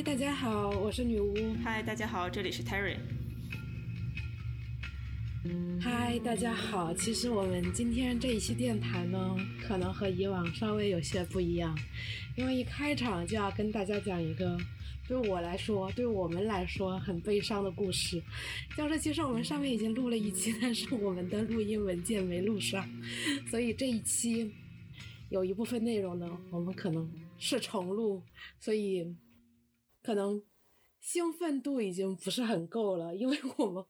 嗨，大家好，我是女巫。嗨，大家好，这里是 Terry。嗨，大家好。其实我们今天这一期电台呢，可能和以往稍微有些不一样，因为一开场就要跟大家讲一个对我来说、对我们来说很悲伤的故事。就是其实我们上面已经录了一期，但是我们的录音文件没录上，所以这一期有一部分内容呢，我们可能是重录，所以可能。兴奋度已经不是很够了，因为我们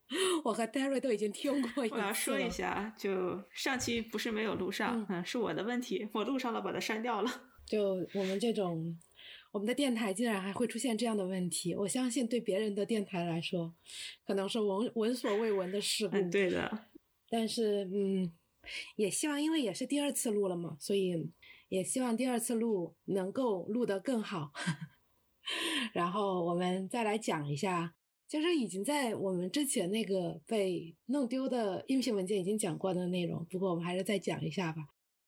我和 Derry 都已经听过一次我要说一下，就上期不是没有录上，嗯，是我的问题，我录上了，把它删掉了。就我们这种，我们的电台竟然还会出现这样的问题，我相信对别人的电台来说，可能是闻闻所未闻的事故。嗯，对的。但是，嗯，也希望，因为也是第二次录了嘛，所以也希望第二次录能够录得更好。然后我们再来讲一下，就是已经在我们之前那个被弄丢的音频文件已经讲过的内容，不过我们还是再讲一下吧。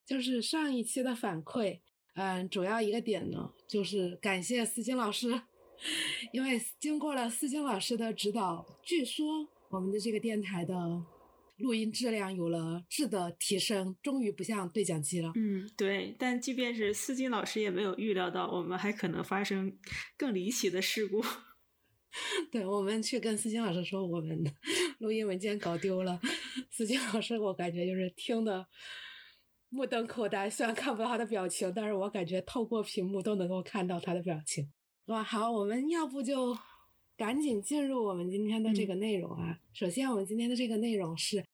就是上一期的反馈，嗯，主要一个点呢，就是感谢思金老师，因为经过了思金老师的指导，据说我们的这个电台的录音质量有了质的提升，终于不像对讲机了。嗯，对。但即便是思金老师也没有预料到，我们还可能发生更离奇的事故。对，我们去跟思金老师说，我们的 录音文件搞丢了。思金老师，我感觉就是听的目瞪口呆，虽然看不到他的表情，但是我感觉透过屏幕都能够看到他的表情。哇，好，我们要不就赶紧进入我们今天的这个内容啊。首先，我们今天的这个内容是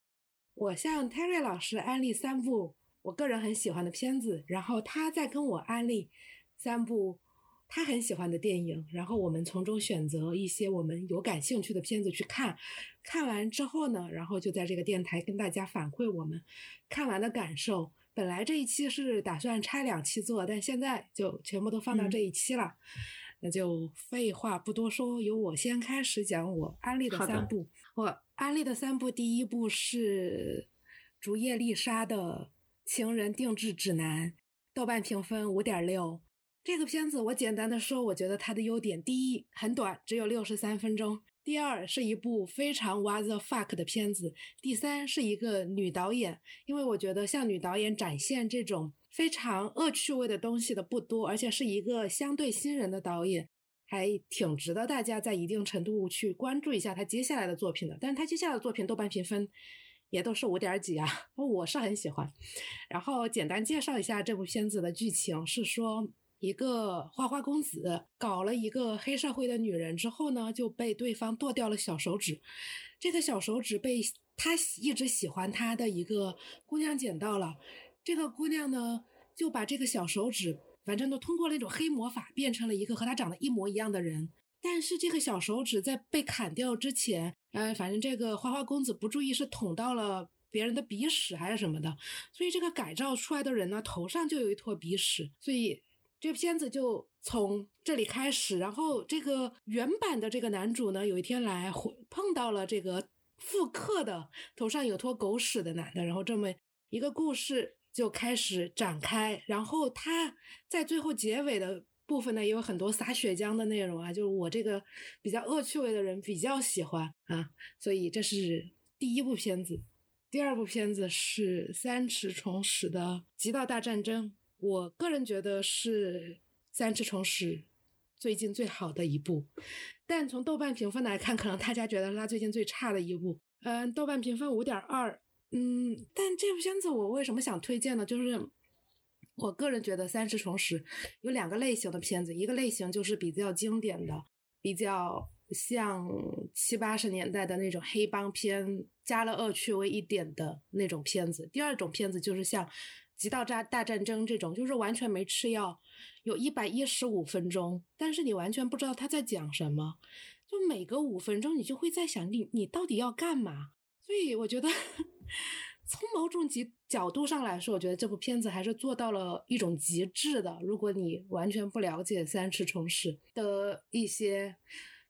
我向 Terry 老师安利三部我个人很喜欢的片子，然后他再跟我安利三部他很喜欢的电影，然后我们从中选择一些我们有感兴趣的片子去看。看完之后呢，然后就在这个电台跟大家反馈我们看完的感受。本来这一期是打算拆两期做，但现在就全部都放到这一期了。嗯、那就废话不多说，由我先开始讲我安利的三部。我安利的三部，第一部是竹叶丽莎的《情人定制指南》，豆瓣评分五点六。这个片子我简单的说，我觉得它的优点：第一，很短，只有六十三分钟；第二，是一部非常 what the fuck 的片子；第三，是一个女导演。因为我觉得像女导演展现这种非常恶趣味的东西的不多，而且是一个相对新人的导演，还挺值得大家在一定程度去关注一下他接下来的作品的。但是他接下来的作品豆瓣评分也都是五点几啊，我是很喜欢。然后简单介绍一下这部片子的剧情，是说。一个花花公子搞了一个黑社会的女人之后呢，就被对方剁掉了小手指。这个小手指被他一直喜欢他的一个姑娘捡到了。这个姑娘呢，就把这个小手指，反正都通过那种黑魔法变成了一个和她长得一模一样的人。但是这个小手指在被砍掉之前，呃，反正这个花花公子不注意是捅到了别人的鼻屎还是什么的，所以这个改造出来的人呢，头上就有一坨鼻屎，所以。这片子就从这里开始，然后这个原版的这个男主呢，有一天来回碰到了这个复刻的头上有坨狗屎的男的，然后这么一个故事就开始展开。然后他在最后结尾的部分呢，也有很多撒血浆的内容啊，就是我这个比较恶趣味的人比较喜欢啊，所以这是第一部片子。第二部片子是三池崇史的《极道大战争》。我个人觉得是三尺虫史最近最好的一部，但从豆瓣评分来看，可能大家觉得是他最近最差的一部。嗯，豆瓣评分五点二。嗯，但这部片子我为什么想推荐呢？就是我个人觉得三只虫史有两个类型的片子，一个类型就是比较经典的，比较像七八十年代的那种黑帮片，加了恶趣味一点的那种片子。第二种片子就是像。极道大大战争这种就是完全没吃药，有一百一十五分钟，但是你完全不知道他在讲什么，就每隔五分钟你就会在想你你到底要干嘛？所以我觉得从某种极角度上来说，我觉得这部片子还是做到了一种极致的。如果你完全不了解三池崇史的一些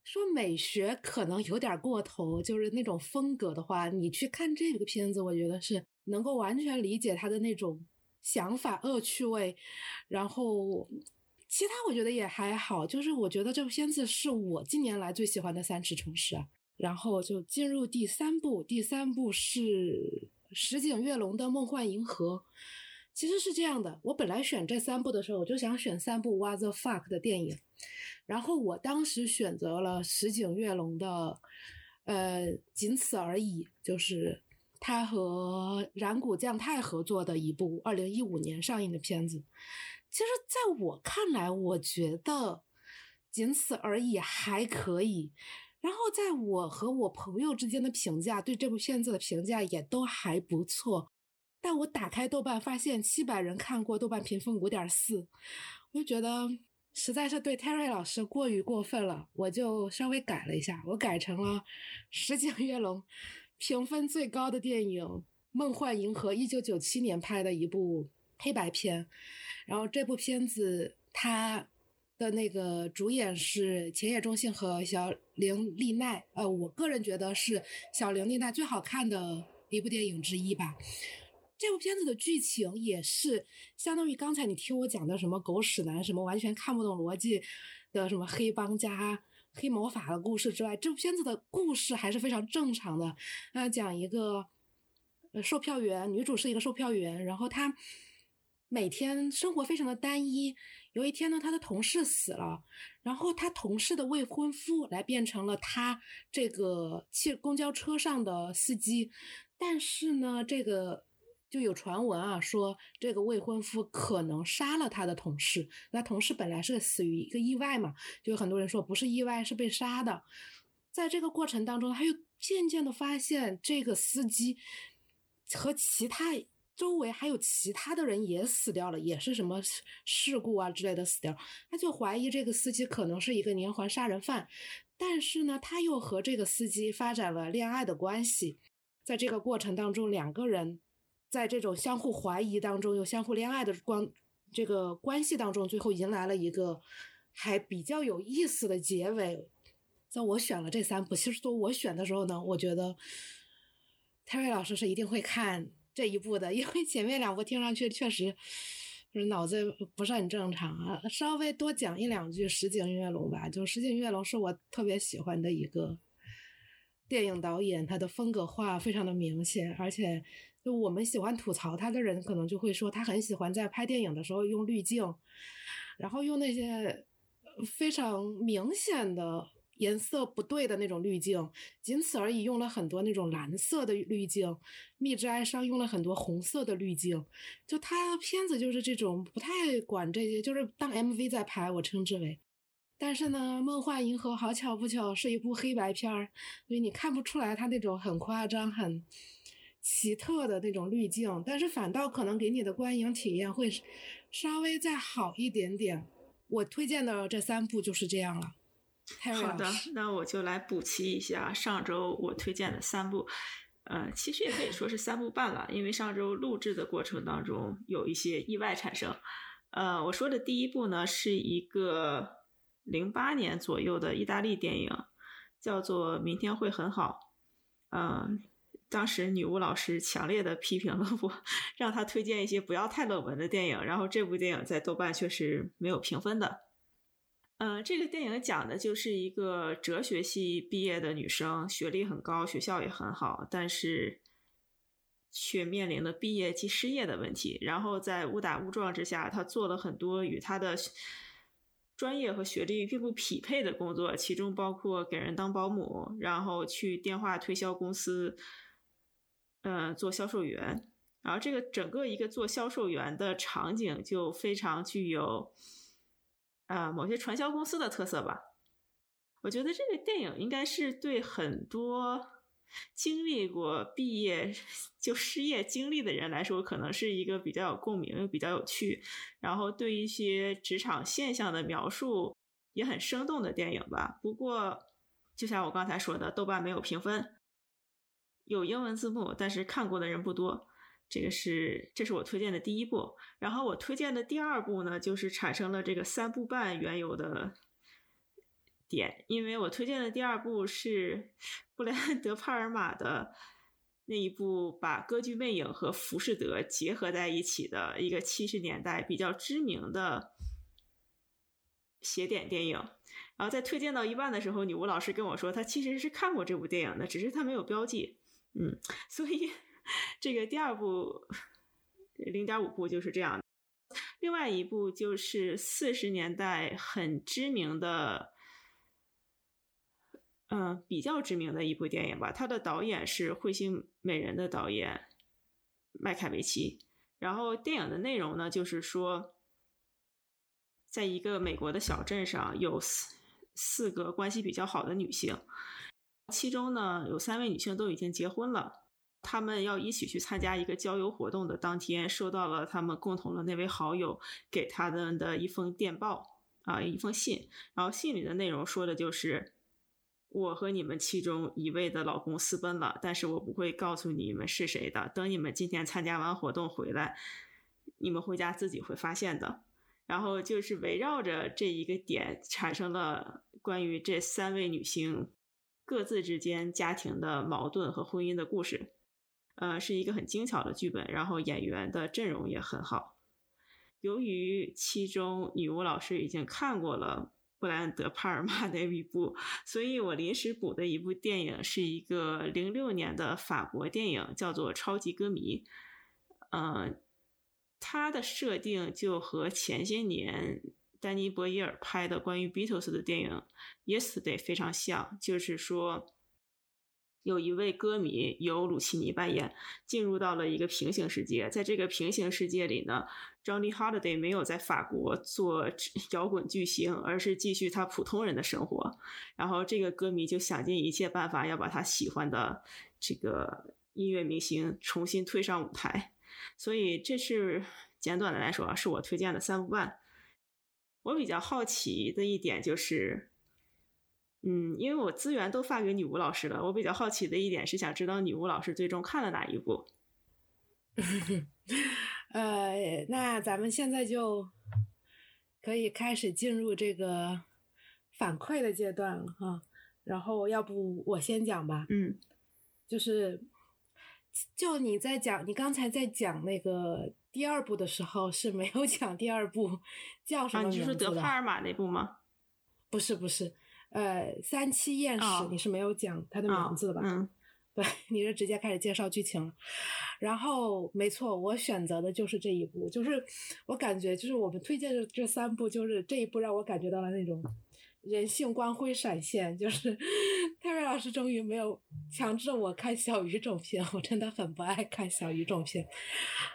说美学可能有点过头，就是那种风格的话，你去看这个片子，我觉得是能够完全理解他的那种。想法恶趣味，然后其他我觉得也还好，就是我觉得这部片子是我近年来最喜欢的三尺城市。然后就进入第三部，第三部是石井跃龙的《梦幻银河》。其实是这样的，我本来选这三部的时候，我就想选三部 What the fuck 的电影。然后我当时选择了石井跃龙的，呃，仅此而已，就是他和染谷将太合作的一部二零一五年上映的片子。其实，在我看来，我觉得仅此而已还可以。然后，在我和我朋友之间的评价，对这部片子的评价也都还不错。但我打开豆瓣，发现七百人看过，豆瓣评分五点四，我就觉得实在是对 Terry 老师过于过分了，我就稍微改了一下，我改成了石井跃龙评分最高的电影《梦幻银河》，一九九七年拍的一部黑白片。然后这部片子它。的那个主演是前野忠信和小林丽奈，呃，我个人觉得是小林丽奈最好看的一部电影之一吧。这部片子的剧情也是相当于刚才你听我讲的什么狗屎男，什么完全看不懂逻辑的什么黑帮加黑魔法的故事之外，这部片子的故事还是非常正常的。那讲一个售票员，女主是一个售票员，然后她每天生活非常的单一。有一天呢，他的同事死了，然后他同事的未婚夫来变成了他这个汽公交车上的司机，但是呢，这个就有传闻啊，说这个未婚夫可能杀了他的同事。那同事本来是死于一个意外嘛，就有很多人说不是意外，是被杀的。在这个过程当中，他又渐渐的发现这个司机和其他。周围还有其他的人也死掉了，也是什么事故啊之类的死掉，他就怀疑这个司机可能是一个连环杀人犯，但是呢，他又和这个司机发展了恋爱的关系，在这个过程当中，两个人在这种相互怀疑当中又相互恋爱的关这个关系当中，最后迎来了一个还比较有意思的结尾。在我选了这三部，其实说我选的时候呢，我觉得泰瑞老师是一定会看。这一部的，因为前面两部听上去确实就是脑子不是很正常啊。稍微多讲一两句石井跃龙吧，就石井跃龙是我特别喜欢的一个电影导演，他的风格化非常的明显，而且就我们喜欢吐槽他的人，可能就会说他很喜欢在拍电影的时候用滤镜，然后用那些非常明显的。颜色不对的那种滤镜，仅此而已。用了很多那种蓝色的滤镜，《蜜汁哀伤》用了很多红色的滤镜。就他片子就是这种，不太管这些，就是当 MV 在拍，我称之为。但是呢，《梦幻银河》好巧不巧是一部黑白片儿，所以你看不出来他那种很夸张、很奇特的那种滤镜，但是反倒可能给你的观影体验会稍微再好一点点。我推荐的这三部就是这样了。好的，那我就来补齐一下上周我推荐的三部，呃，其实也可以说是三部半了，因为上周录制的过程当中有一些意外产生。呃，我说的第一部呢是一个零八年左右的意大利电影，叫做《明天会很好》。嗯，当时女巫老师强烈的批评了我，让他推荐一些不要太冷门的电影，然后这部电影在豆瓣确实没有评分的。嗯，这个电影讲的就是一个哲学系毕业的女生，学历很高，学校也很好，但是却面临了毕业即失业的问题。然后在误打误撞之下，她做了很多与她的专业和学历并不匹配的工作，其中包括给人当保姆，然后去电话推销公司，嗯，做销售员。然后这个整个一个做销售员的场景就非常具有。啊，某些传销公司的特色吧。我觉得这个电影应该是对很多经历过毕业就失业经历的人来说，可能是一个比较有共鸣又比较有趣，然后对一些职场现象的描述也很生动的电影吧。不过，就像我刚才说的，豆瓣没有评分，有英文字幕，但是看过的人不多。这个是，这是我推荐的第一部。然后我推荐的第二部呢，就是产生了这个三部半缘由的点，因为我推荐的第二部是布莱恩·德帕尔玛的那一部把《歌剧魅影》和《浮士德》结合在一起的一个七十年代比较知名的邪典电影。然后在推荐到一半的时候，女巫老师跟我说，她其实是看过这部电影的，只是她没有标记。嗯，所以这个第二部零点五部就是这样。另外一部就是四十年代很知名的，嗯，比较知名的一部电影吧。它的导演是《彗星美人》的导演麦凯维奇。然后电影的内容呢，就是说，在一个美国的小镇上有四。四个关系比较好的女性，其中呢有三位女性都已经结婚了。他们要一起去参加一个郊游活动的当天，收到了他们共同的那位好友给他们的一封电报啊，一封信。然后信里的内容说的就是：我和你们其中一位的老公私奔了，但是我不会告诉你们是谁的。等你们今天参加完活动回来，你们回家自己会发现的。然后就是围绕着这一个点产生了。关于这三位女性各自之间家庭的矛盾和婚姻的故事，呃，是一个很精巧的剧本，然后演员的阵容也很好。由于其中女巫老师已经看过了布兰·德帕尔玛的一部，所以我临时补的一部电影是一个零六年的法国电影，叫做《超级歌迷》。嗯，它的设定就和前些年。丹尼·博伊尔拍的关于 Beatles 的电影《Yesterday》非常像，就是说，有一位歌迷由鲁奇尼扮演，进入到了一个平行世界。在这个平行世界里呢，Johnny Holiday 没有在法国做摇滚巨星，而是继续他普通人的生活。然后这个歌迷就想尽一切办法要把他喜欢的这个音乐明星重新推上舞台。所以这是简短的来说啊，是我推荐的三部半。我比较好奇的一点就是，嗯，因为我资源都发给女巫老师了，我比较好奇的一点是想知道女巫老师最终看了哪一部。呃，那咱们现在就可以开始进入这个反馈的阶段了哈。然后，要不我先讲吧？嗯，就是，就你在讲，你刚才在讲那个。第二部的时候是没有讲第二部叫什么名字的？你是德帕尔玛那部吗？不是不是，呃，三七艳史你是没有讲他的名字的吧？嗯，对，你是直接开始介绍剧情了。然后没错，我选择的就是这一部，就是我感觉就是我们推荐的这三部，就是这一部让我感觉到了那种。人性光辉闪现，就是 泰瑞老师终于没有强制我看小语种片，我真的很不爱看小语种片。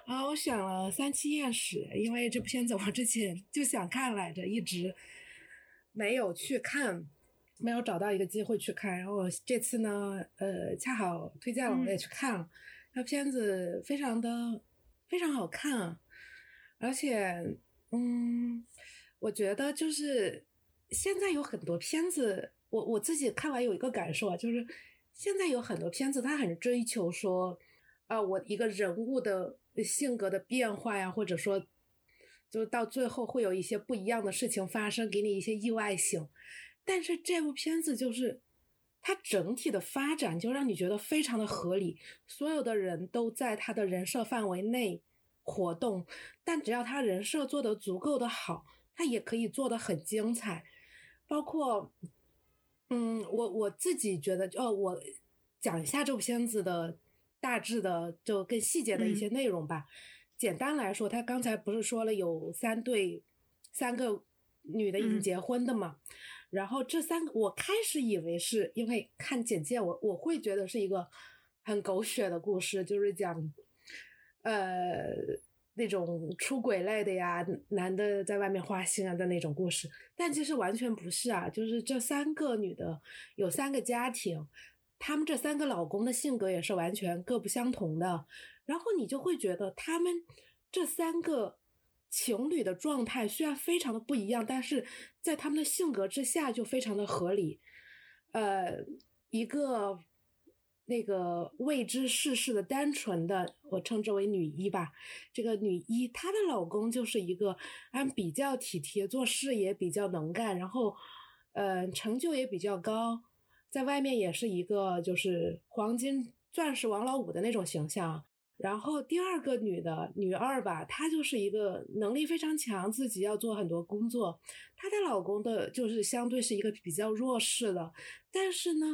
啊，我选了《三七艳史》，因为这部片子我之前就想看来着，一直没有去看，没有找到一个机会去看。然后这次呢，呃，恰好推荐了，我也去看了。那片子非常的非常好看，而且，嗯，我觉得就是。现在有很多片子，我我自己看完有一个感受啊，就是现在有很多片子，它很追求说，啊，我一个人物的性格的变化呀，或者说，就到最后会有一些不一样的事情发生，给你一些意外性。但是这部片子就是它整体的发展就让你觉得非常的合理，所有的人都在他的人设范围内活动，但只要他人设做得足够的好，他也可以做得很精彩。包括，嗯，我我自己觉得，哦，我讲一下这部片子的大致的，就更细节的一些内容吧。简单来说，他刚才不是说了有三对，三个女的已经结婚的嘛？然后这三个，我开始以为是因为看简介，我我会觉得是一个很狗血的故事，就是讲，呃。那种出轨类的呀，男的在外面花心啊的那种故事，但其实完全不是啊。就是这三个女的有三个家庭，她们这三个老公的性格也是完全各不相同的。然后你就会觉得他们这三个情侣的状态虽然非常的不一样，但是在他们的性格之下就非常的合理。呃，一个。那个未知世事的单纯的，我称之为女一吧。这个女一，她的老公就是一个，按比较体贴，做事也比较能干，然后，呃，成就也比较高，在外面也是一个就是黄金钻石王老五的那种形象。然后第二个女的女二吧，她就是一个能力非常强，自己要做很多工作。她的老公的就是相对是一个比较弱势的，但是呢，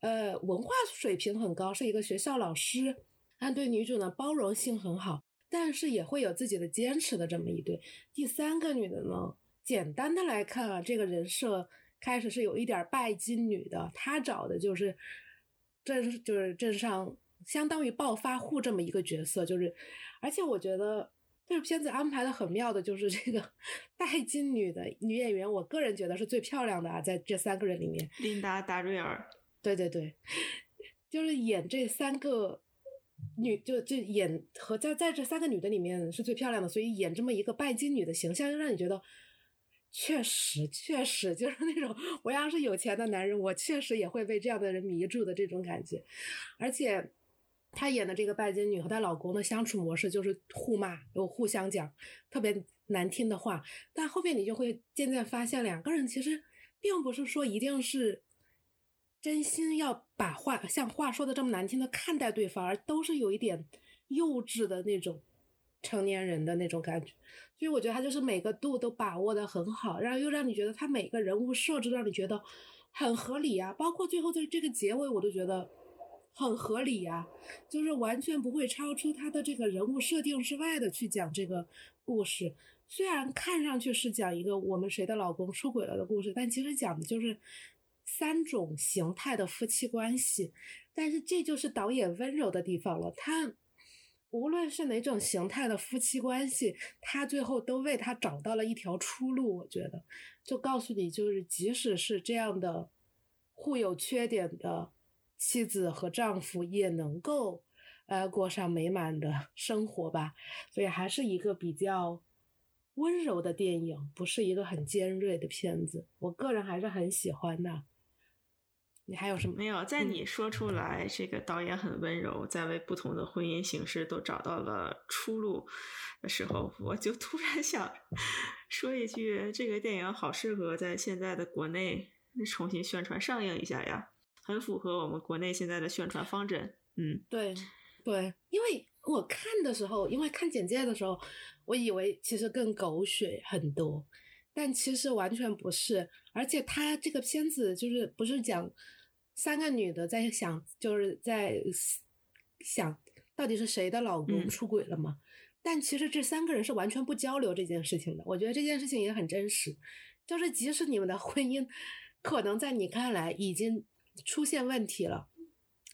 呃，文化水平很高，是一个学校老师，但对女主呢包容性很好，但是也会有自己的坚持的这么一对。第三个女的呢，简单的来看啊，这个人设开始是有一点拜金女的，她找的就是镇就是镇上。相当于暴发户这么一个角色，就是，而且我觉得这个片子安排的很妙的，就是这个 拜金女的女演员，我个人觉得是最漂亮的啊，在这三个人里面，琳达·达瑞尔，对对对，就是演这三个女，就就演和在在这三个女的里面是最漂亮的，所以演这么一个拜金女的形象，就让你觉得确实确实就是那种我要是有钱的男人，我确实也会被这样的人迷住的这种感觉，而且。她演的这个拜金女和她老公的相处模式就是互骂，又互相讲特别难听的话。但后面你就会渐渐发现，两个人其实并不是说一定是真心要把话像话说的这么难听的看待对方，而都是有一点幼稚的那种成年人的那种感觉。所以我觉得他就是每个度都把握的很好，然后又让你觉得他每个人物设置让你觉得很合理啊，包括最后的这个结尾，我都觉得。很合理呀，就是完全不会超出他的这个人物设定之外的去讲这个故事。虽然看上去是讲一个我们谁的老公出轨了的故事，但其实讲的就是三种形态的夫妻关系。但是这就是导演温柔的地方了，他无论是哪种形态的夫妻关系，他最后都为他找到了一条出路。我觉得，就告诉你，就是即使是这样的互有缺点的。妻子和丈夫也能够，呃，过上美满的 生活吧。所以还是一个比较温柔的电影，不是一个很尖锐的片子。我个人还是很喜欢的。你还有什么？没有，在你说出来这个导演很温柔，在为不同的婚姻形式都找到了出路的时候，我就突然想 说一句：这个电影好适合在现在的国内重新宣传上映一下呀。很符合我们国内现在的宣传方针，嗯，对，对，因为我看的时候，因为看简介的时候，我以为其实更狗血很多，但其实完全不是，而且他这个片子就是不是讲三个女的在想，就是在想到底是谁的老公出轨了吗？但其实这三个人是完全不交流这件事情的，我觉得这件事情也很真实，就是即使你们的婚姻可能在你看来已经。出现问题了，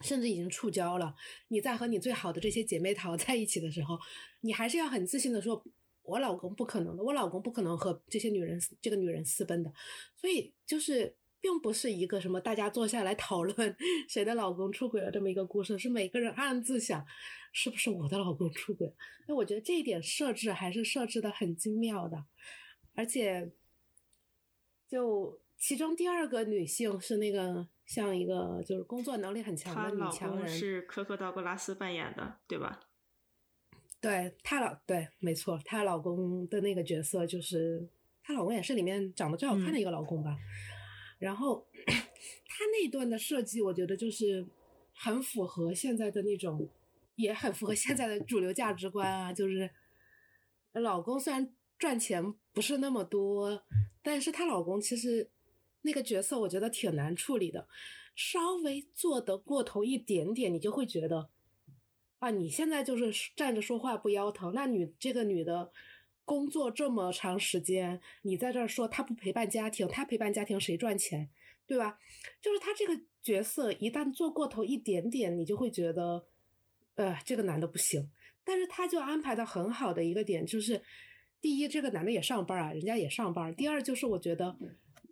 甚至已经触礁了。你在和你最好的这些姐妹淘 在一起的时候，你还是要很自信的说：“我老公不可能的，我老公不可能和这些女人、这个女人私奔的。”所以就是，并不是一个什么大家坐下来讨论 谁的老公出轨了这么一个故事，是每个人暗自想，是不是我的老公出轨？那我觉得这一点设置还是设置的很精妙的，而且，就其中第二个女性是那个。像一个就是工作能力很强的女强人，是科克道格拉斯扮演的，对吧？对，她老对，没错，她老公的那个角色就是她老公也是里面长得最好看的一个老公吧。然后她那段的设计，我觉得就是很符合现在的那种，也很符合现在的主流价值观啊。就是老公虽然赚钱不是那么多，但是她老公其实。那个角色我觉得挺难处理的，稍微做得过头一点点，你就会觉得，啊，你现在就是站着说话不腰疼。那女这个女的工作这么长时间，你在这儿说她不陪伴家庭，她陪伴家庭谁赚钱，对吧？就是她这个角色一旦做过头一点点，你就会觉得，呃，这个男的不行。但是他就安排的很好的一个点就是，第一，这个男的也上班啊，人家也上班。第二就是我觉得。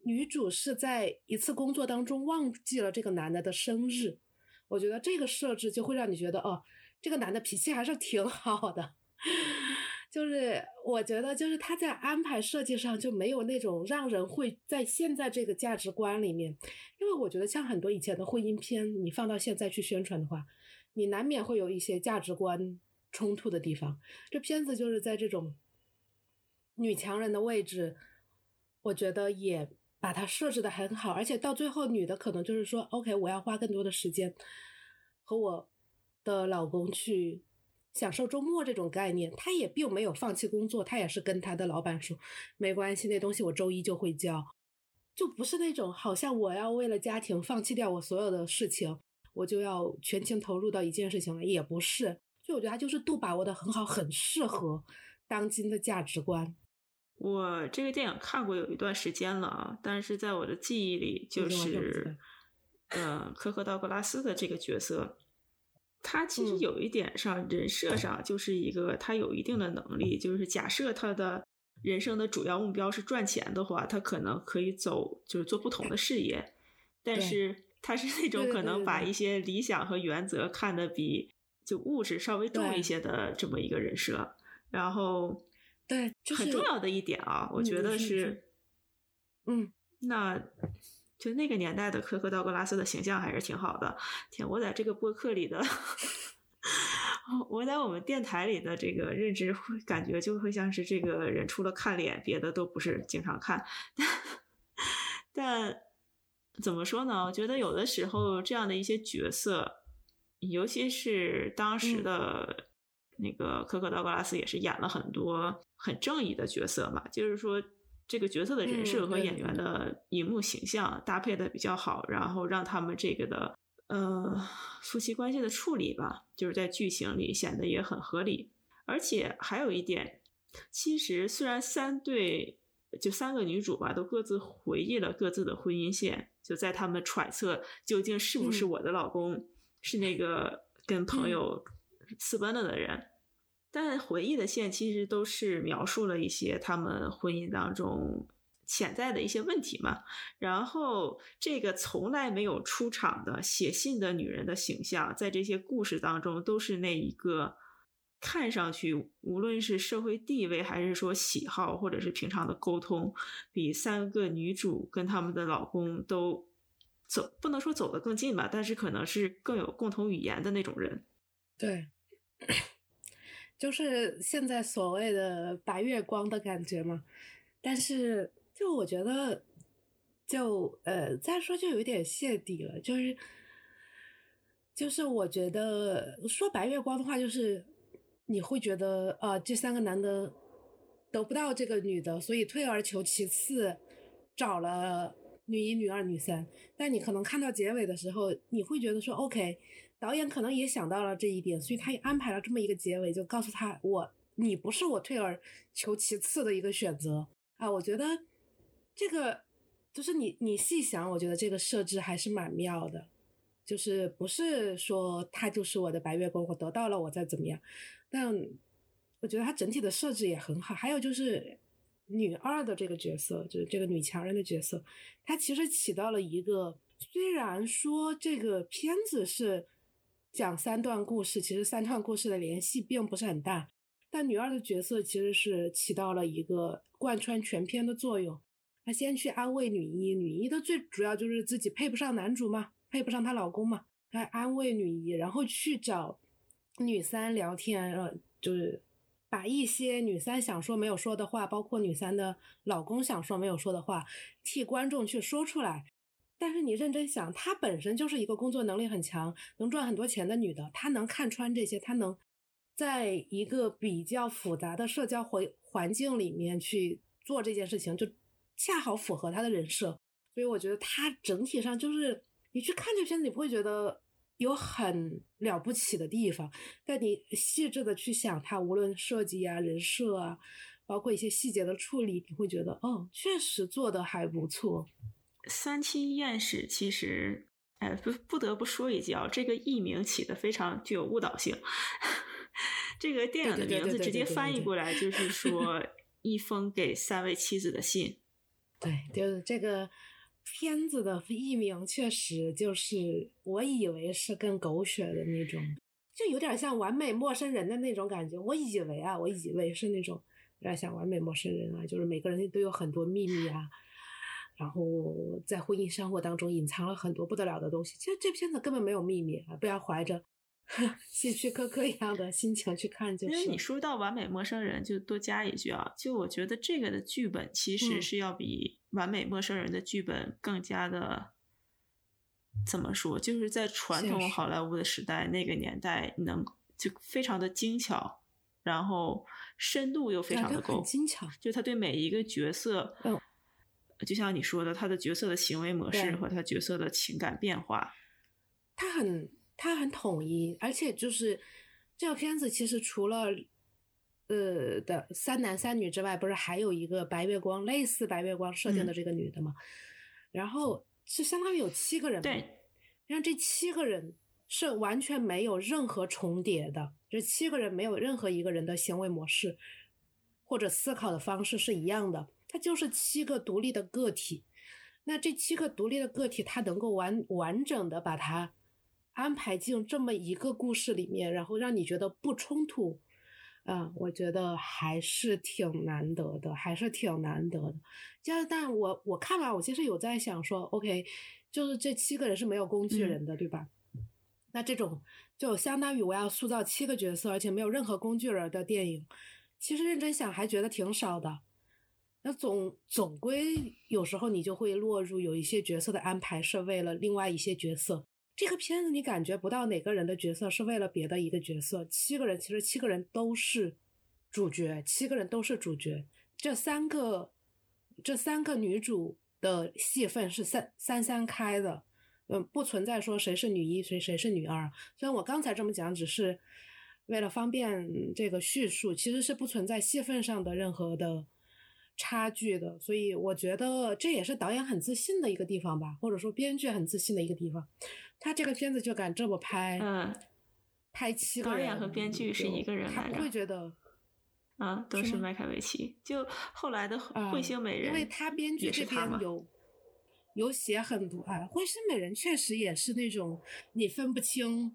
女主是在一次工作当中忘记了这个男的的生日，我觉得这个设置就会让你觉得哦，这个男的脾气还是挺好的，就是我觉得就是他在安排设计上就没有那种让人会在现在这个价值观里面，因为我觉得像很多以前的婚姻片，你放到现在去宣传的话，你难免会有一些价值观冲突的地方。这片子就是在这种女强人的位置，我觉得也。把它设置的很好，而且到最后，女的可能就是说，OK，我要花更多的时间和我的老公去享受周末这种概念，他也并没有放弃工作，他也是跟他的老板说没关系，那东西我周一就会交，就不是那种好像我要为了家庭放弃掉我所有的事情，我就要全情投入到一件事情了，也不是。所以我觉得他就是度把握的很好，很适合当今的价值观。我这个电影看过有一段时间了啊，但是在我的记忆里，就是呃，科克道格拉斯的这个角色，他其实有一点上人设上就是一个他有一定的能力，就是假设他的人生的主要目标是赚钱的话，他可能可以走就是做不同的事业，但是他是那种可能把一。些理想和原则看得比就物质稍微重一些的这么一个人设，然后。对，很重要的一点啊，我觉得是，嗯，那就那个年代的科克道格拉斯的形象还是挺好的。天，我在这个播客里的，我在我们电台里的这个认知，会感觉就会像是这个人除了看脸，别的都不是经常看。但怎么说呢？我觉得有的时候这样的一些角色，尤其是当时的。那个科克道格拉斯也是演了很多很正义的角色嘛，就是说这个角色的人设和演员的荧幕形象搭配的比较好，然后让他们这个的呃夫妻关系的处理吧，就是在剧情里显得也很合理。而且还有一点，其实虽然三对就三个女主吧都各自回忆了各自的婚姻线，就在他们揣测究竟是不是我的老公是那个跟朋友私奔了的人。但回忆的线其实都是描述了一些他们婚姻当中潜在的一些问题嘛。然后这个从来没有出场的写信的女人的形象，在这些故事当中都是那一个看上去无论是社会地位还是说喜好或者是平常的沟通，比三个女主跟他们的老公都走不能说走得更近吧，但是可能是更有共同语言的那种人。对。就是现在所谓的白月光的感觉嘛，但是就我觉得，就呃再说就有点泄底了，就是就是我觉得说白月光的话，就是你会觉得呃这三个男的得不到这个女的，所以退而求其次找了女一、女二、女三，但你可能看到结尾的时候，你会觉得说 OK。导演可能也想到了这一点，所以他也安排了这么一个结尾，就告诉他我你不是我退而求其次的一个选择啊。我觉得这个就是你你细想，我觉得这个设置还是蛮妙的，就是不是说他就是我的白月光，我得到了我再怎么样。但我觉得他整体的设置也很好。还有就是女二的这个角色，就是这个女强人的角色，她其实起到了一个虽然说这个片子是。讲三段故事，其实三段故事的联系并不是很大，但女二的角色其实是起到了一个贯穿全篇的作用。她先去安慰女一，女一的最主要就是自己配不上男主嘛，配不上她老公嘛，她安慰女一，然后去找女三聊天，呃，就是把一些女三想说没有说的话，包括女三的老公想说没有说的话，替观众去说出来。但是你认真想，她本身就是一个工作能力很强、能赚很多钱的女的，她能看穿这些，她能在一个比较复杂的社交环环境里面去做这件事情，就恰好符合她的人设。所以我觉得她整体上就是你去看这片子，你不会觉得有很了不起的地方，但你细致的去想她，无论设计啊、人设啊，包括一些细节的处理，你会觉得，哦，确实做的还不错。三七艳史其实，哎，不不得不说一句啊，这个译名起的非常具有误导性。这个电影的名字直接翻译过来就是说一封给三位妻子的信。对，就是这个片子的译名确实就是我以为是更狗血的那种，就有点像完美陌生人的那种感觉。我以为啊，我以为是那种有点像完美陌生人啊，就是每个人都有很多秘密啊。然后在婚姻生活当中隐藏了很多不得了的东西。其实这片子根本没有秘密啊，不要怀着 希区柯克一样的心情去看就是。因为你说到完美陌生人，就多加一句啊，就我觉得这个的剧本其实是要比完美陌生人的剧本更加的怎么说？就是在传统好莱坞的时代那个年代，能就非常的精巧，然后深度又非常的够，精巧。就他对每一个角色，嗯，就像你说的，他的角色的行为模式和他角色的情感变化，他很他很统一，而且就是这个片子其实除了呃的三男三女之外，不是还有一个白月光类似白月光设定的这个女的吗？然后是相当于有七个人，对，让这七个人。是完全没有任何重叠的，这七个人没有任何一个人的行为模式或者思考的方式是一样的，他就是七个独立的个体。那这七个独立的个体，它能够完完整的把它安排进这么一个故事里面，然后让你觉得不冲突，嗯，我觉得还是挺难得的，还是挺难得的。加但我我看完，我其实有在想说，OK，就是这七个人是没有工具人的，对吧？那这种就相当于我要塑造七个角色，而且没有任何工具人的电影，其实认真想还觉得挺少的。那总总归有时候你就会落入有一些角色的安排是为了另外一些角色。这个片子你感觉不到哪个人的角色是为了别的一个角色。七个人其实七个人都是主角，七个人都是主角。这三个这三个女主的戏份是三三三开的。嗯，不存在说谁是女一，谁谁是女二。虽然我刚才这么讲，只是为了方便这个叙述，其实是不存在戏份上的任何的差距的。所以我觉得这也是导演很自信的一个地方吧，或者说编剧很自信的一个地方。他这个片子就敢这么拍，嗯，拍七个人，导演和编剧是一个人，他不会觉得，啊，都是麦凯维奇。就后来的彗星美人，因为他编剧这边有。有写很多啊，《彗星美人》确实也是那种你分不清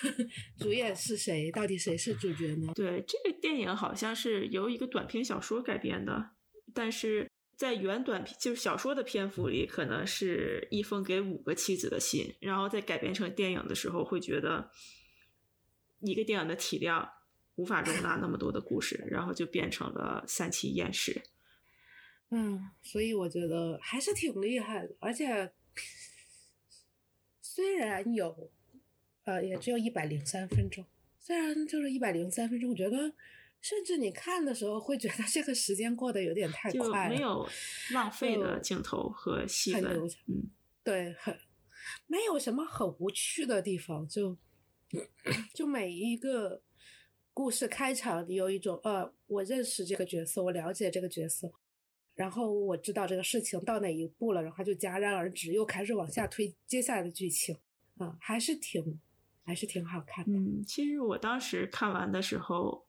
主演是谁，到底谁是主角呢？对，这个电影好像是由一个短篇小说改编的，但是在原短篇就是小说的篇幅里，可能是一封给五个妻子的信，然后在改编成电影的时候，会觉得一个电影的体量无法容纳那么多的故事，然后就变成了三妻艳史。嗯，所以我觉得还是挺厉害的，而且虽然有，呃，也只有一百零三分钟，虽然就是一百零三分钟，我觉得甚至你看的时候会觉得这个时间过得有点太快了，没有浪费的镜头和戏份，嗯，对，很没有什么很无趣的地方，就就每一个故事开场有一种，呃，我认识这个角色，我了解这个角色。然后我知道这个事情到哪一步了，然后就戛然而止，又开始往下推接下来的剧情，啊，还是挺，还是挺好看的。嗯，其实我当时看完的时候，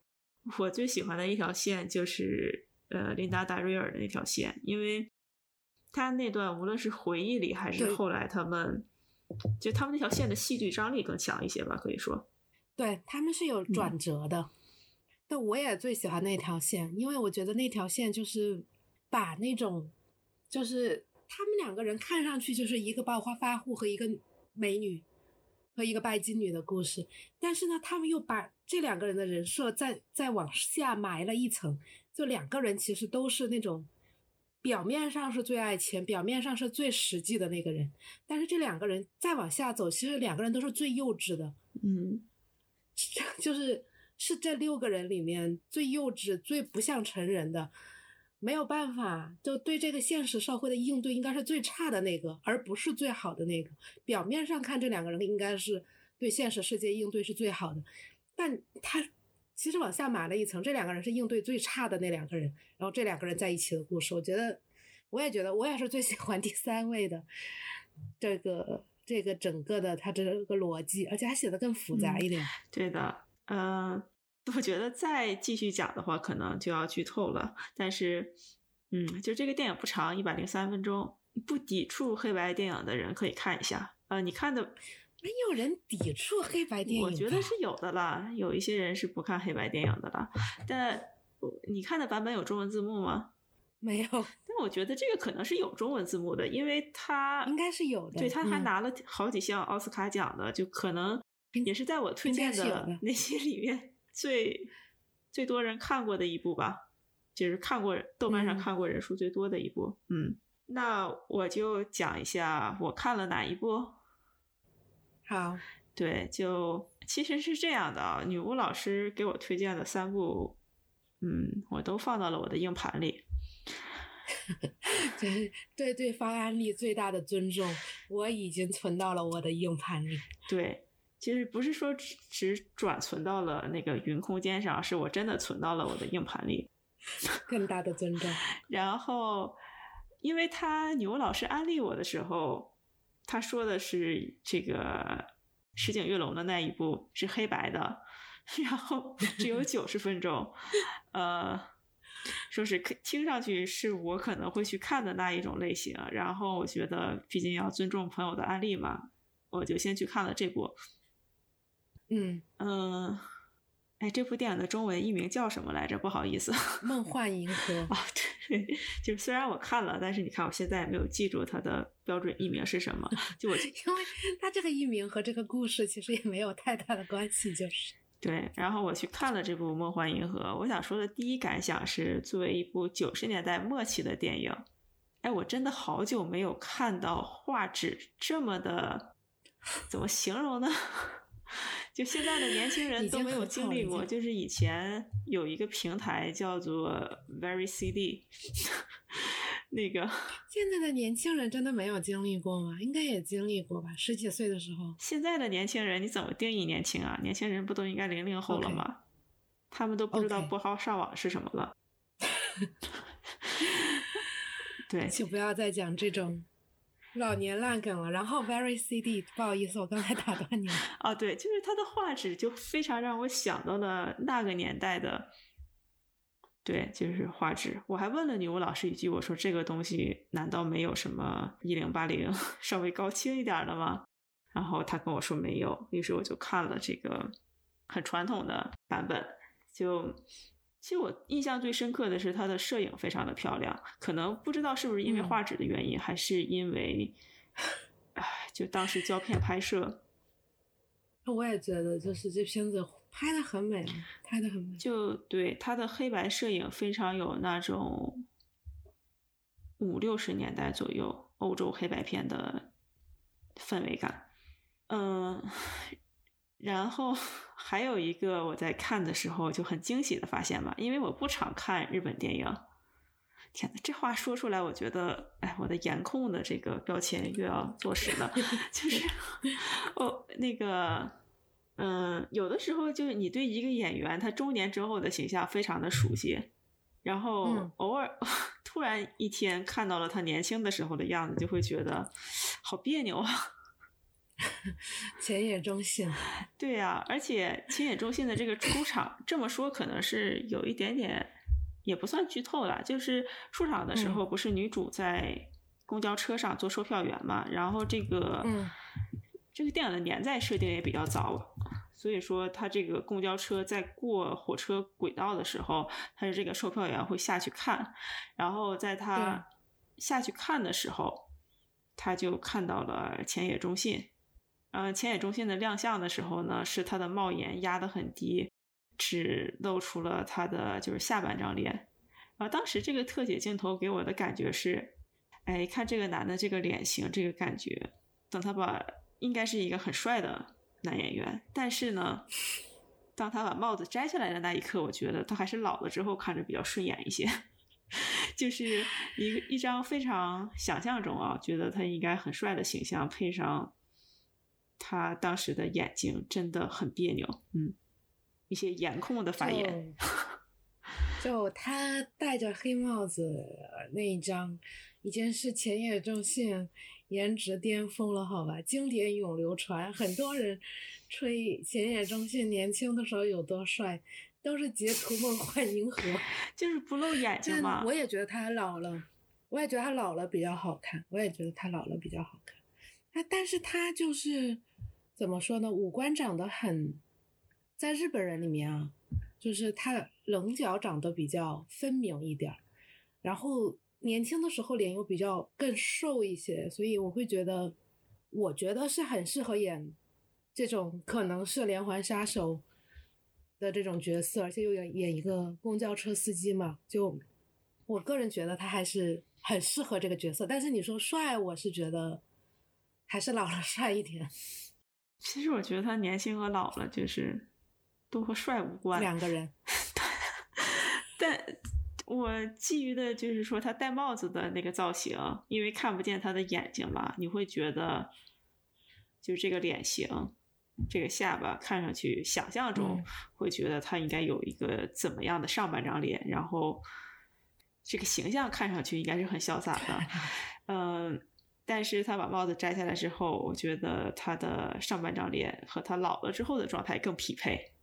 我最喜欢的一条线就是呃琳达达瑞尔的那条线，因为他那段无论是回忆里还是后来他们，就他们那条线的戏剧张力更强一些吧，可以说。对他们是有转折的，但我也最喜欢那条线，因为我觉得那条线就是。把那种，就是他们两个人看上去就是一个暴发发户和一个美女，和一个拜金女的故事，但是呢，他们又把这两个人的人设再再往下埋了一层，就两个人其实都是那种表面上是最爱钱，表面上是最实际的那个人，但是这两个人再往下走，其实两个人都是最幼稚的，嗯，就是是这六个人里面最幼稚、最不像成人的。没有办法，就对这个现实社会的应对应该是最差的那个，而不是最好的那个。表面上看，这两个人应该是对现实世界应对是最好的，但他其实往下埋了一层，这两个人是应对最差的那两个人。然后这两个人在一起的故事，我觉得，我也觉得，我也是最喜欢第三位的这个这个整个的他这个逻辑，而且还写的更复杂一点。对的，嗯。我觉得再继续讲的话，可能就要剧透了。但是，嗯，就这个电影不长，一百零三分钟，不抵触黑白电影的人可以看一下。呃，你看的没有人抵触黑白电影，我觉得是有的啦。有一些人是不看黑白电影的啦。但你看的版本有中文字幕吗？没有。但我觉得这个可能是有中文字幕的，因为他应该是有的。对，他还拿了好几项奥斯卡奖的，就可能也是在我推荐的那些里面。最最多人看过的一部吧，就是看过豆瓣上看过人数最多的一部。嗯，那我就讲一下我看了哪一部。好，对，就其实是这样的啊，女巫老师给我推荐的三部，嗯，我都放到了我的硬盘里。对对对，方案里最大的尊重，我已经存到了我的硬盘里。对，其实不是说只只转存到了那个云空间上，是我真的存到了我的硬盘里。更大的尊重。然后，因为他牛老师安利我的时候，他说的是这个石井玉龙的那一部是黑白的，然后只有九十分钟，呃，说是听上去是我可能会去看的那一种类型。然后我觉得，毕竟要尊重朋友的安利嘛，我就先去看了这部。嗯嗯。哎，这部电影的中文译名叫什么来着？不好意思，《梦幻银河》啊，对，就是虽然我看了，但是你看我现在也没有记住它的标准译名是什么。就我，因为它这个译名和这个故事其实也没有太大的关系，就是对。然后我去看了这部《梦幻银河》，我想说的第一感想是，作为一部九十年代末期的电影，哎，我真的好久没有看到画质这么的，怎么形容呢？就现在的年轻人都没有经历过，就是以前有一个平台叫做 Very CD，那个 现在的年轻人真的没有经历过吗？应该也经历过吧，十几岁的时候。现在的年轻人你怎么定义年轻啊？年轻人不都应该零零后了吗？他们都不知道拨号上网是什么了。对，就不要再讲这种。老年烂梗了，然后 Very CD，不好意思，我刚才打断你了。哦，对，就是它的画质就非常让我想到了那个年代的，对，就是画质。我还问了女巫老师一句，我说这个东西难道没有什么一零八零 稍微高清一点的吗？然后他跟我说没有，于是我就看了这个很传统的版本，就。其实我印象最深刻的是它的摄影非常的漂亮，可能不知道是不是因为画质的原因，还是因为，唉，就当时胶片拍摄。我也觉得，就是这片子拍的很美，拍的很美。就对他的黑白摄影非常有那种五六十年代左右欧洲黑白片的氛围感，嗯。然后 还有一个我在看的时候就很惊喜的发现吧，因为我不常看日本电影。天呐，这话说出来，我觉得，哎，我的颜控的这个标签又要坐实了。就是哦，那个，嗯，有的时候就是你对一个演员他中年之后的形象非常的熟悉，然后偶尔突然一天看到了他年轻的时候的样子，就会觉得好别扭啊。浅野忠信，对呀，而且浅野忠信的这个出场，这么说可能是有一点点，也不算剧透了。就是出场的时候，不是女主在公交车上做售票员嘛？然后这个，这个电影的年代设定也比较早，所以说他这个公交车在过火车轨道的时候，他的这个售票员会下去看，然后在他下去看的时候，他就看到了浅野忠信。呃，浅野忠信的亮相的时候呢，是他的帽檐压得很低，只露出了他的就是下半张脸。啊，当时这个特写镜头给我的感觉是，哎，看这个男的这个脸型，这个感觉，等他把应该是一个很帅的男演员。但是呢，当他把帽子摘下来的那一刻，我觉得他还是老了之后看着比较顺眼一些，就是一个一张非常想象中啊，觉得他应该很帅的形象，配上。他当时的眼睛真的很别扭，嗯，一些颜控的发言。就他戴着黑帽子那一张，已经是浅野忠信颜值巅峰了，好吧？经典永流传，很多人吹浅野忠信年轻的时候有多帅，都是截图《梦幻银河 》，就是不露眼睛嘛。我也觉得他老了，我也觉得他老了比较好看，我也觉得他老了比较好看。啊，但是他就是。怎么说呢？五官长得很，在日本人里面啊，就是他棱角长得比较分明一点然后年轻的时候脸又比较更瘦一些，所以我会觉得，我觉得是很适合演这种可能是连环杀手的这种角色，而且又演演一个公交车司机嘛，就我个人觉得他还是很适合这个角色。但是你说帅，我是觉得还是老了帅一点。其实我觉得他年轻和老了就是都和帅无关。两个人，但我基于的就是说他戴帽子的那个造型，因为看不见他的眼睛嘛，你会觉得就这个脸型。这个下巴看上去，想象中会觉得他应该有一个怎么样的上半张脸，然后这个形象看上去应该是很潇洒的，嗯，但是他把帽子摘下来之后，我觉得他的上半张脸和他老了之后的状态更匹配，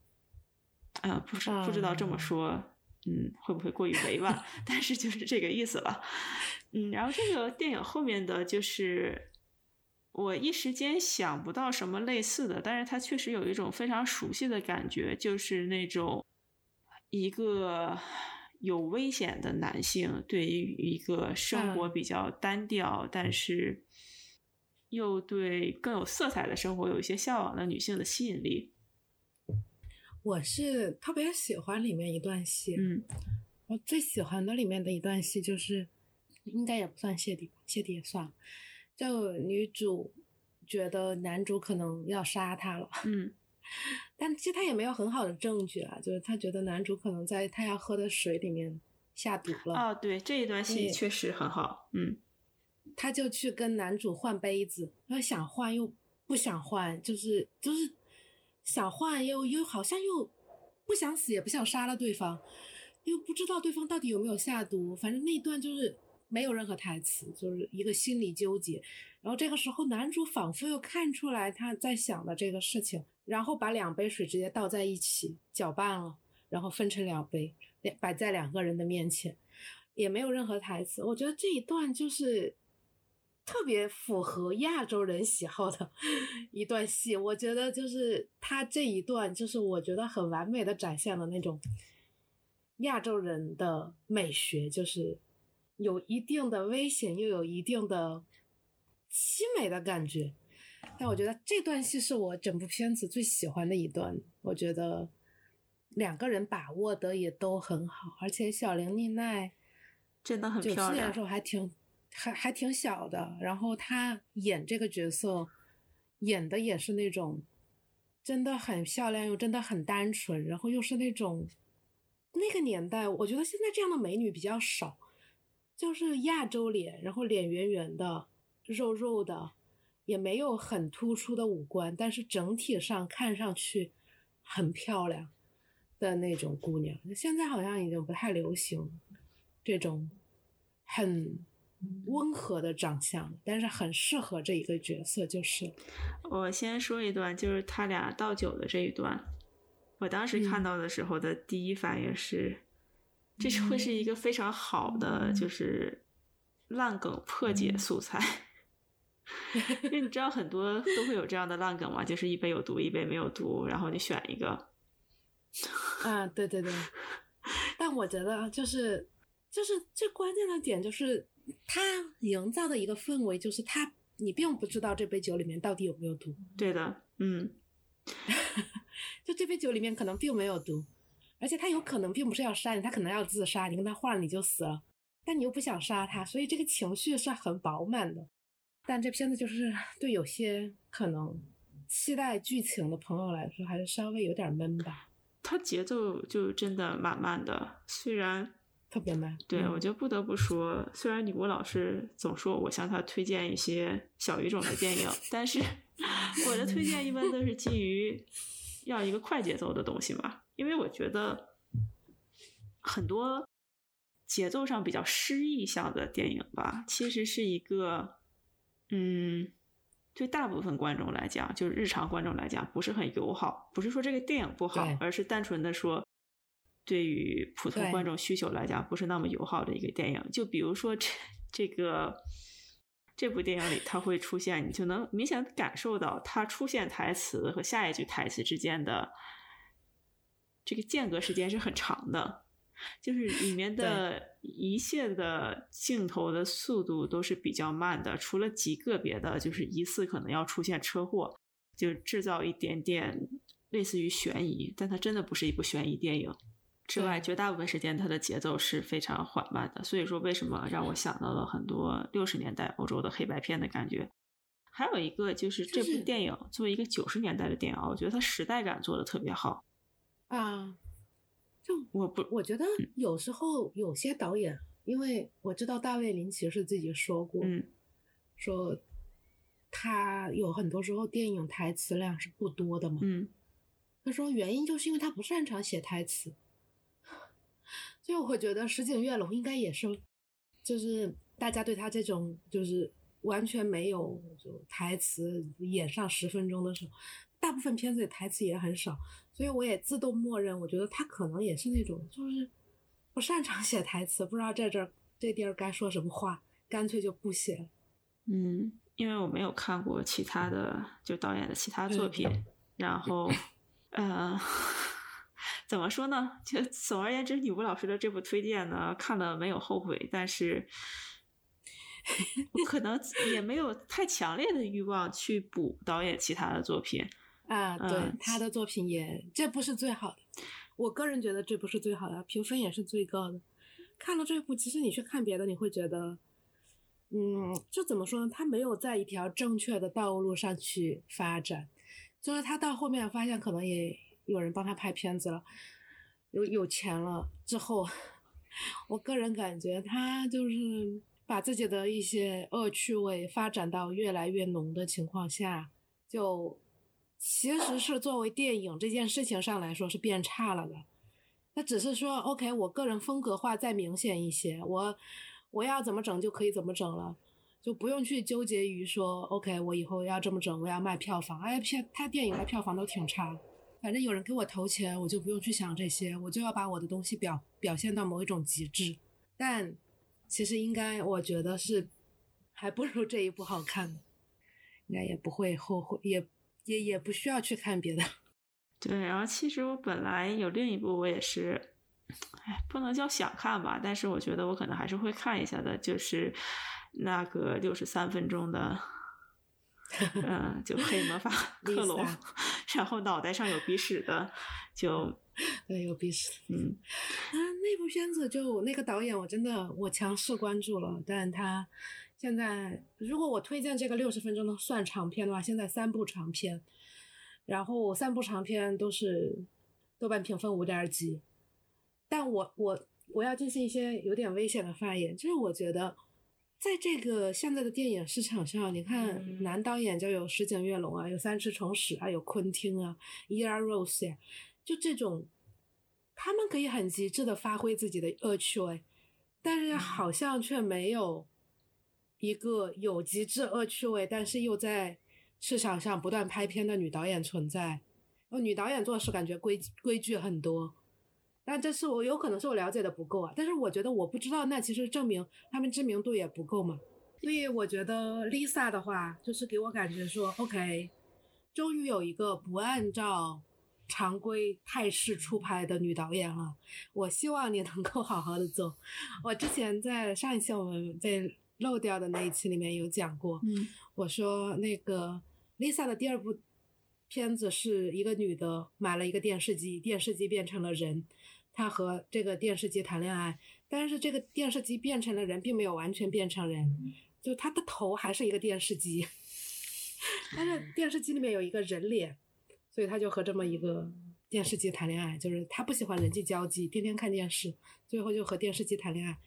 啊，不知不知道这么说，嗯，会不会过于委婉？但是就是这个意思了，嗯，然后这个电影后面的就是。我一时间想不到什么类似的，但是它确实有一种非常熟悉的感觉，就是那种一个有危险的男性对于一个生活比较单调，但是又对更有色彩的生活有一些向往的女性的吸引力。我是特别喜欢里面一段戏，嗯，我最喜欢的里面的一段戏就是，应该也不算谢帝，谢帝也算了。就女主觉得男主可能要杀她了，嗯，但其实他也没有很好的证据啊，就是他觉得男主可能在他要喝的水里面下毒了。哦，对，这一段戏确实很好，嗯，他就去跟男主换杯子，他想换又不想换，就是就是想换又又好像又不想死也不想杀了对方，又不知道对方到底有没有下毒，反正那一段就是。没有任何台词，就是一个心理纠结。然后这个时候，男主仿佛又看出来他在想的这个事情，然后把两杯水直接倒在一起搅拌了，然后分成两杯，摆在两个人的面前，也没有任何台词。我觉得这一段就是特别符合亚洲人喜好的 一段戏。我觉得就是他这一段，就是我觉得很完美的展现了那种亚洲人的美学，就是。有一定的危险，又有一定的凄美的感觉，但我觉得这段戏是我整部片子最喜欢的一段。我觉得两个人把握的也都很好，而且小玲丽奈真的很漂亮。九四年的时候还挺还还挺小的，然后她演这个角色演的也是那种真的很漂亮，又真的很单纯，然后又是那种那个年代，我觉得现在这样的美女比较少。就是亚洲脸，然后脸圆圆的、肉肉的，也没有很突出的五官，但是整体上看上去很漂亮的那种姑娘。现在好像已经不太流行这种很温和的长相，但是很适合这一个角色。就是我先说一段，就是他俩倒酒的这一段，我当时看到的时候的第一反应是。这是会是一个非常好的，就是烂梗破解素材，因为你知道很多都会有这样的烂梗嘛，就是一杯有毒，一杯没有毒，然后你选一个。啊，对对对，但我觉得就是就是最关键的点就是他营造的一个氛围，就是他你并不知道这杯酒里面到底有没有毒。对的，嗯，就这杯酒里面可能并没有毒。而且他有可能并不是要杀你，他可能要自杀，你跟他换了你就死了，但你又不想杀他，所以这个情绪是很饱满的。但这片子就是对有些可能期待剧情的朋友来说，还是稍微有点闷吧。它节奏就真的蛮慢的，虽然特别慢。对，我就不得不说，虽然李国老师总说我向他推荐一些小语种的电影，但是 我的推荐一般都是基于要一个快节奏的东西嘛。因为我觉得很多节奏上比较诗意向的电影吧，其实是一个，嗯，对大部分观众来讲，就是日常观众来讲，不是很友好。不是说这个电影不好，而是单纯的说，对于普通观众需求来讲，不是那么友好的一个电影。就比如说这这个这部电影里，它会出现，你就能明显感受到它出现台词和下一句台词之间的。这个间隔时间是很长的，就是里面的一切的镜头的速度都是比较慢的，除了极个别的，就是疑似可能要出现车祸，就制造一点点类似于悬疑，但它真的不是一部悬疑电影。之外，绝大部分时间它的节奏是非常缓慢的。所以说，为什么让我想到了很多六十年代欧洲的黑白片的感觉？还有一个就是这部电影作为一个九十年代的电影，我觉得它时代感做的特别好啊。就我不，我觉得有时候有些导演，因为我知道大卫林奇是自己说过，嗯，说他有很多时候电影台词量是不多的嘛，嗯，他说原因就是因为他不擅长写台词，所以我觉得石井月龙应该也是，就是大家对他这种就是完全没有就台词演上十分钟的时候，大部分片子里台词也很少。所以我也自动默认，我觉得他可能也是那种，就是不擅长写台词，不知道在这儿这地儿该说什么话，干脆就不写了。嗯，因为我没有看过其他的就导演的其他作品，然后呃，怎么说呢？就总而言之，女巫老师的这部推荐呢，看了没有后悔，但是我 可能也没有太强烈的欲望去补导演其他的作品。啊，对他的作品也这不是最好的，我个人觉得这不是最好的，评分也是最高的。看了这部，其实你去看别的，你会觉得，嗯，就怎么说呢？他没有在一条正确的道路上去发展，就是他到后面发现可能也有人帮他拍片子了，有有钱了之后，我个人感觉他就是把自己的一些恶趣味发展到越来越浓的情况下，就。其实是作为电影这件事情上来说是变差了的，那只是说，OK，我个人风格化再明显一些，我我要怎么整就可以怎么整了，就不用去纠结于说，OK，我以后要这么整，我要卖票房，哎，片他电影的票房都挺差，反正有人给我投钱，我就不用去想这些，我就要把我的东西表表现到某一种极致，但其实应该我觉得是还不如这一部好看，应该也不会后悔，也。也也不需要去看别的，对。然后其实我本来有另一部，我也是，哎，不能叫想看吧，但是我觉得我可能还是会看一下的，就是那个六十三分钟的，嗯，就黑魔法 克隆，然后脑袋上有鼻屎的，就对，有鼻屎。嗯，啊，那部片子就那个导演，我真的我强势关注了，但他。现在，如果我推荐这个六十分钟的算长片的话，现在三部长片，然后三部长片都是豆瓣评分五点几。但我我我要进行一些有点危险的发言，就是我觉得，在这个现在的电影市场上，你看男导演就有石井悦龙啊，有三池崇史啊，有昆汀啊，伊拉 Rose 呀，就这种，他们可以很极致的发挥自己的恶趣味，但是好像却没有。一个有极致恶趣味，但是又在市场上不断拍片的女导演存在。哦，女导演做事感觉规规矩很多，但这是我有可能是我了解的不够啊。但是我觉得我不知道，那其实证明他们知名度也不够嘛。所以我觉得 Lisa 的话，就是给我感觉说，OK，终于有一个不按照常规态势出牌的女导演了。我希望你能够好好的做。我之前在上一期我们在。漏掉的那一期里面有讲过，我说那个 Lisa 的第二部片子是一个女的买了一个电视机，电视机变成了人，她和这个电视机谈恋爱，但是这个电视机变成了人，并没有完全变成人，就她的头还是一个电视机，但是电视机里面有一个人脸，所以她就和这么一个电视机谈恋爱，就是她不喜欢人际交际，天天看电视，最后就和电视机谈恋爱，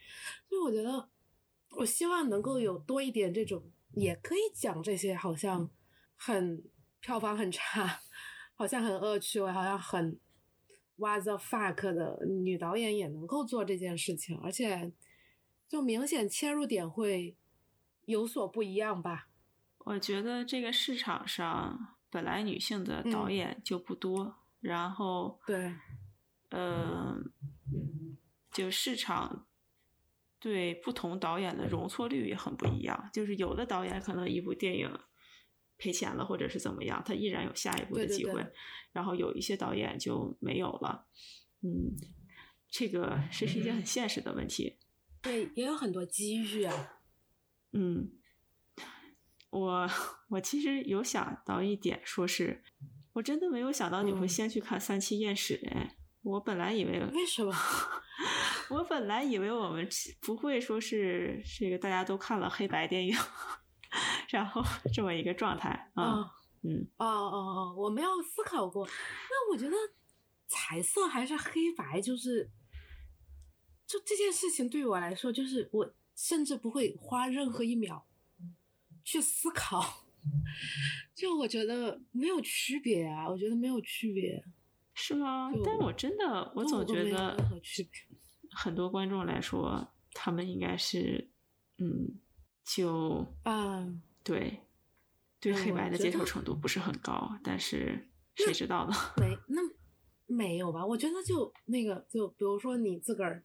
所以我觉得。我希望能够有多一点这种，也可以讲这些，好像很票房很差，好像很恶趣味，好像很 what the fuck 的女导演也能够做这件事情，而且就明显切入点会有所不一样吧。我觉得这个市场上本来女性的导演就不多，然后对，呃，就市场。对不同导演的容错率也很不一样，就是有的导演可能一部电影赔钱了，或者是怎么样，他依然有下一部的机会，然后有一些导演就没有了。嗯，这个这是一件很现实的问题。对，也有很多机遇啊。嗯，我我其实有想到一点，说是我真的没有想到你会先去看《三七艳史》哎。我本来以为为什么？我本来以为我们不会说是这个大家都看了黑白电影，然后 这么一个状态啊，嗯，哦哦哦，我没有思考过。那我觉得彩色还是黑白，就是就这件事情对于我来说，就是我甚至不会花任何一秒去思考，就我觉得没有区别啊，我觉得没有区别，是吗？但我真的，我总觉得。很多观众来说，他们应该是，嗯，就啊，对，对黑白的接受程度不是很高，但是谁知道呢？没，那没有吧？我觉得就那个，就比如说你自个儿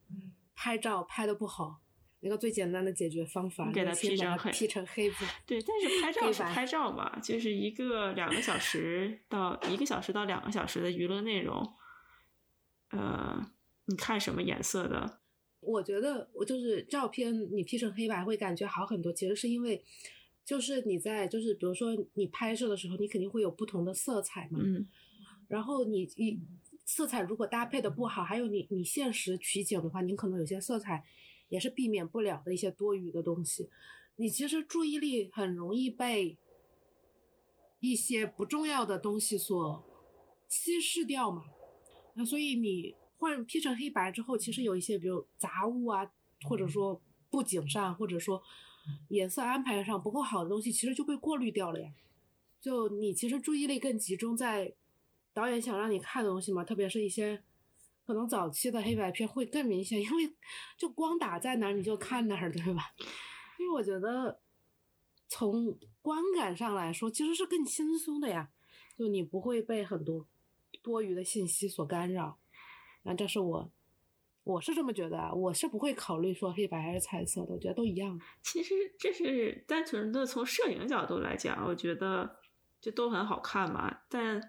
拍照拍的不好，那个最简单的解决方法，给它 P 成黑，P 成黑白。对，但是拍照是拍照嘛，就是一个两个小时到一个小时到两个小时的娱乐内容，呃。你看什么颜色的？我觉得我就是照片，你 P 成黑白会感觉好很多。其实是因为，就是你在就是比如说你拍摄的时候，你肯定会有不同的色彩嘛。嗯。然后你你色彩如果搭配的不好，还有你你现实取景的话，你可能有些色彩也是避免不了的一些多余的东西。你其实注意力很容易被一些不重要的东西所稀释掉嘛。那所以你。换 P 成黑白之后，其实有一些，比如杂物啊，或者说布景上，或者说颜色安排上不够好的东西，其实就被过滤掉了呀。就你其实注意力更集中在导演想让你看的东西嘛，特别是一些可能早期的黑白片会更明显，因为就光打在哪儿你就看哪儿，对吧？因为我觉得从观感上来说，其实是更轻松的呀，就你不会被很多多余的信息所干扰。那这是我，我是这么觉得啊，我是不会考虑说黑白还是彩色的，我觉得都一样。其实这是单纯的从摄影角度来讲，我觉得就都很好看嘛。但，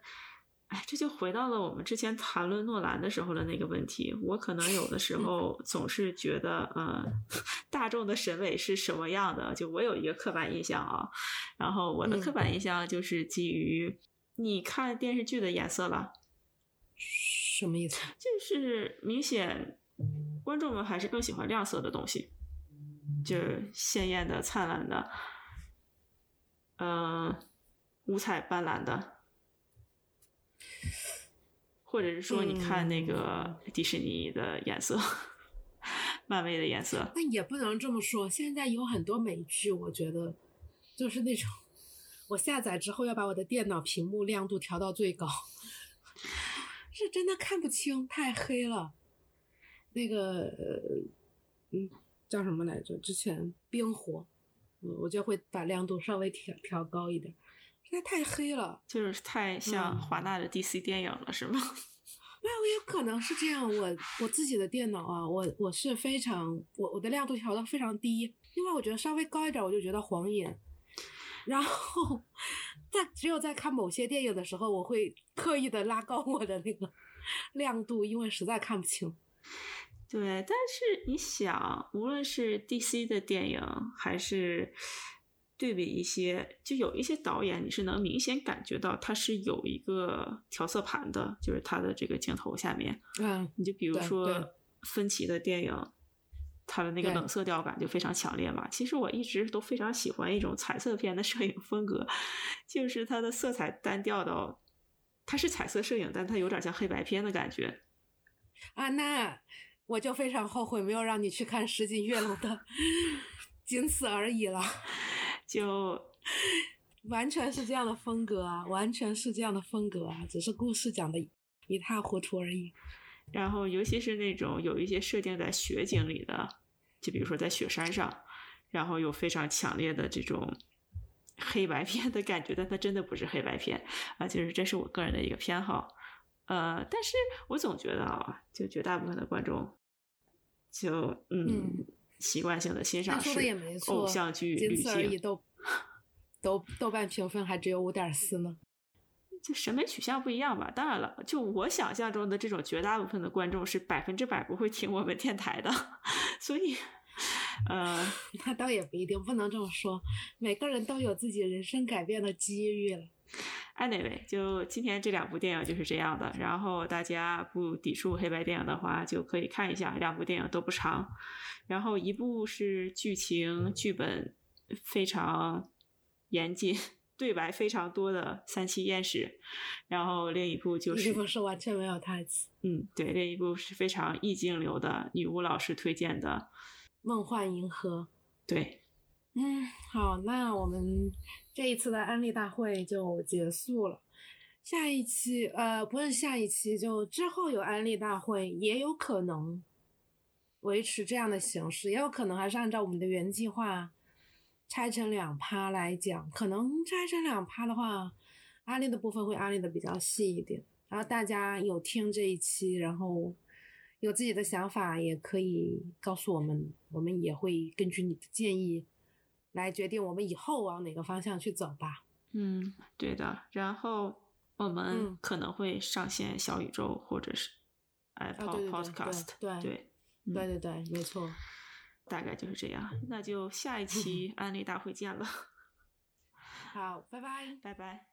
哎，这就回到了我们之前谈论诺兰的时候的那个问题。我可能有的时候总是觉得，呃，大众的审美是什么样的？就我有一个刻板印象啊。然后我的刻板印象就是基于你看电视剧的颜色了。什么意思？就是明显，观众们还是更喜欢亮色的东西，就是鲜艳的、灿烂的，嗯，五彩斑斓的，或者是说，你看那个迪士尼的颜色，漫威的颜色。那也不能这么说，现在有很多美剧，我觉得就是那种，我下载之后要把我的电脑屏幕亮度调到最高。是真的看不清，太黑了。那个，嗯，叫什么来着？之前冰火，我就会把亮度稍微调调高一点。现在太黑了，就是太像华纳的 DC 电影了，是吗？没有，也可能是这样。我我自己的电脑啊，我我是非常，我我的亮度调的非常低，因为我觉得稍微高一点，我就觉得晃眼。然后，在只有在看某些电影的时候，我会刻意的拉高我的那个 亮度，因为实在看不清。对，但是你想，无论是 DC 的电影，还是对比一些，就有一些导演，你是能明显感觉到他是有一个调色盘的，就是他的这个镜头下面。嗯，你就比如说芬奇的电影。它的那个冷色调感就非常强烈嘛。其实我一直都非常喜欢一种彩色片的摄影风格，就是它的色彩单调到，它是彩色摄影，但它有点像黑白片的感觉。啊，那我就非常后悔没有让你去看石井月楼的，仅此而已了。就完全是这样的风格啊，完全是这样的风格啊，只是故事讲的一塌糊涂而已。然后，尤其是那种有一些设定在雪景里的，就比如说在雪山上，然后有非常强烈的这种黑白片的感觉，但它真的不是黑白片啊，就是这是我个人的一个偏好。呃，但是我总觉得啊，就绝大部分的观众，就嗯，习惯性的欣赏是偶像剧滤镜，都都豆瓣评分还只有五点四呢。就审美取向不一样吧。当然了，就我想象中的这种绝大部分的观众是百分之百不会听我们电台的，所以，呃，那倒也不一定，不能这么说。每个人都有自己人生改变的机遇了。Anyway，就今天这两部电影就是这样的。然后大家不抵触黑白电影的话，就可以看一下。两部电影都不长，然后一部是剧情剧本非常严谨、对白非常多的三七艳史，然后另一部就是一部是完全没有台词，嗯，对，另一部是非常意境流的女巫老师推荐的《梦幻银河》。对，嗯，好，那我们这一次的安利大会就结束了。下一期，呃，不是下一期，就之后有安利大会，也有可能维持这样的形式，也有可能还是按照我们的原计划拆成两趴来讲。可能拆成两趴的话，安利的部分会安利的比较细一点。然后大家有听这一期，然后有自己的想法，也可以告诉我们，我们也会根据你的建议来决定我们以后往哪个方向去走吧。嗯，对的。然后。我们可能会上线小宇宙或者是 Apple Podcast，对对对对对，没错，大概就是这样。那就下一 期安利大会见了。好，拜拜，拜拜。